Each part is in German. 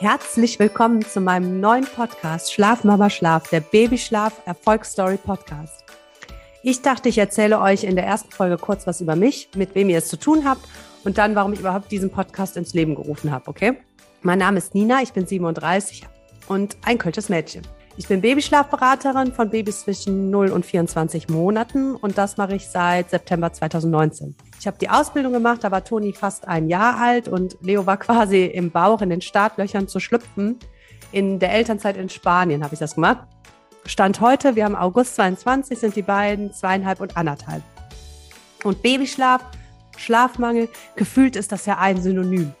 Herzlich willkommen zu meinem neuen Podcast Schlaf Mama Schlaf, der Babyschlaf Erfolgsstory Podcast. Ich dachte, ich erzähle euch in der ersten Folge kurz was über mich, mit wem ihr es zu tun habt und dann, warum ich überhaupt diesen Podcast ins Leben gerufen habe, okay? Mein Name ist Nina, ich bin 37 und ein kölsches Mädchen. Ich bin Babyschlafberaterin von Babys zwischen 0 und 24 Monaten und das mache ich seit September 2019. Ich habe die Ausbildung gemacht, da war Toni fast ein Jahr alt und Leo war quasi im Bauch in den Startlöchern zu schlüpfen. In der Elternzeit in Spanien habe ich das gemacht. Stand heute, wir haben August 22, sind die beiden zweieinhalb und anderthalb. Und Babyschlaf, Schlafmangel, gefühlt ist das ja ein Synonym.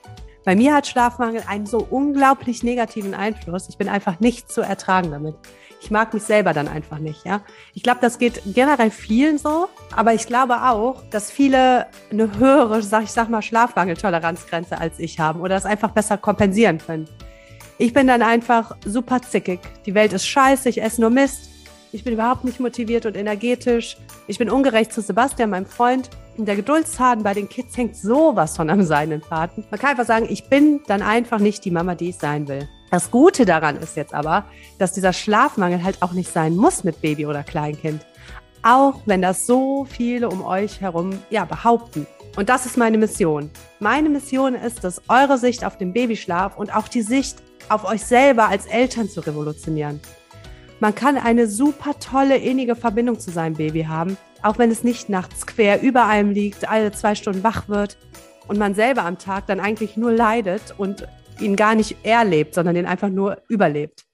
Bei mir hat Schlafmangel einen so unglaublich negativen Einfluss. Ich bin einfach nicht zu ertragen damit. Ich mag mich selber dann einfach nicht, ja. Ich glaube, das geht generell vielen so, aber ich glaube auch, dass viele eine höhere, sag ich sag mal, Schlafmangeltoleranzgrenze als ich haben oder das einfach besser kompensieren können. Ich bin dann einfach super zickig. Die Welt ist scheiße, ich esse nur Mist. Ich bin überhaupt nicht motiviert und energetisch. Ich bin ungerecht zu Sebastian, meinem Freund. Und der Geduldsfaden bei den Kids hängt sowas von am Seidenfaden. Man kann einfach sagen, ich bin dann einfach nicht die Mama, die ich sein will. Das Gute daran ist jetzt aber, dass dieser Schlafmangel halt auch nicht sein muss mit Baby oder Kleinkind. Auch wenn das so viele um euch herum ja behaupten. Und das ist meine Mission. Meine Mission ist es, eure Sicht auf den Babyschlaf und auch die Sicht auf euch selber als Eltern zu revolutionieren. Man kann eine super tolle innige Verbindung zu seinem Baby haben, auch wenn es nicht nachts quer über einem liegt, alle zwei Stunden wach wird und man selber am Tag dann eigentlich nur leidet und ihn gar nicht erlebt, sondern den einfach nur überlebt.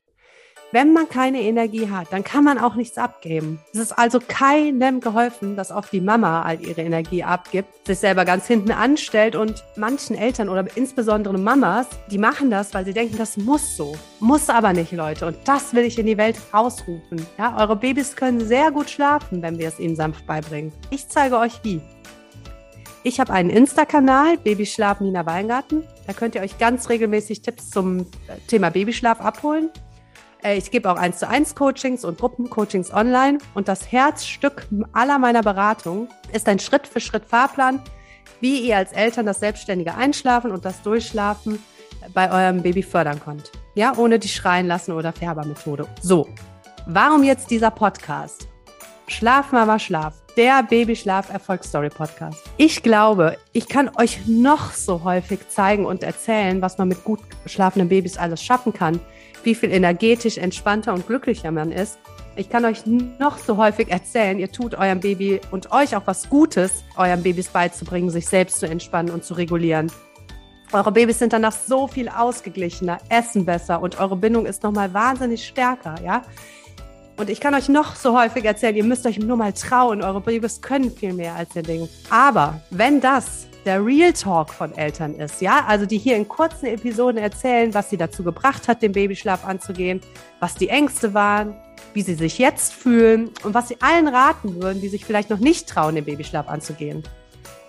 Wenn man keine Energie hat, dann kann man auch nichts abgeben. Es ist also keinem geholfen, dass oft die Mama all ihre Energie abgibt, sich selber ganz hinten anstellt und manchen Eltern oder insbesondere Mamas, die machen das, weil sie denken, das muss so. Muss aber nicht, Leute. Und das will ich in die Welt rausrufen. Ja, eure Babys können sehr gut schlafen, wenn wir es ihnen sanft beibringen. Ich zeige euch wie. Ich habe einen Insta-Kanal, Babyschlaf Nina Weingarten. Da könnt ihr euch ganz regelmäßig Tipps zum Thema Babyschlaf abholen. Äh, ich gebe auch eins zu eins Coachings und Gruppencoachings online. Und das Herzstück aller meiner Beratung ist ein Schritt für Schritt Fahrplan, wie ihr als Eltern das selbstständige Einschlafen und das Durchschlafen bei eurem Baby fördern könnt. Ja, ohne die Schreien lassen oder Färbermethode. So, warum jetzt dieser Podcast? Schlaf Mama Schlaf, der Babyschlaf Erfolgsstory Podcast. Ich glaube, ich kann euch noch so häufig zeigen und erzählen, was man mit gut schlafenden Babys alles schaffen kann wie viel energetisch entspannter und glücklicher man ist. Ich kann euch noch so häufig erzählen, ihr tut eurem Baby und euch auch was Gutes, eurem Babys beizubringen, sich selbst zu entspannen und zu regulieren. Eure Babys sind danach so viel ausgeglichener, essen besser und eure Bindung ist nochmal wahnsinnig stärker, ja? Und ich kann euch noch so häufig erzählen, ihr müsst euch nur mal trauen, eure Babys können viel mehr als ihr denkt. Aber wenn das der Real Talk von Eltern ist, ja, also die hier in kurzen Episoden erzählen, was sie dazu gebracht hat, den Babyschlaf anzugehen, was die Ängste waren, wie sie sich jetzt fühlen und was sie allen raten würden, die sich vielleicht noch nicht trauen, den Babyschlaf anzugehen.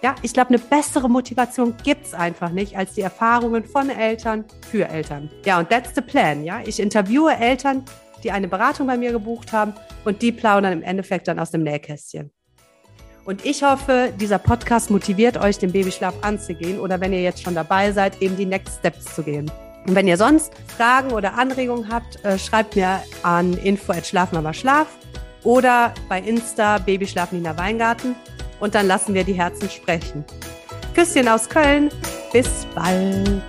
Ja, ich glaube, eine bessere Motivation gibt es einfach nicht als die Erfahrungen von Eltern für Eltern. Ja, und that's the plan. Ja, ich interviewe Eltern, die eine Beratung bei mir gebucht haben und die plaudern im Endeffekt dann aus dem Nähkästchen. Und ich hoffe, dieser Podcast motiviert euch, den Babyschlaf anzugehen oder wenn ihr jetzt schon dabei seid, eben die Next Steps zu gehen. Und wenn ihr sonst Fragen oder Anregungen habt, äh, schreibt mir an info at schlaf oder bei Insta Babyschlaf Nina Weingarten und dann lassen wir die Herzen sprechen. Küsschen aus Köln, bis bald.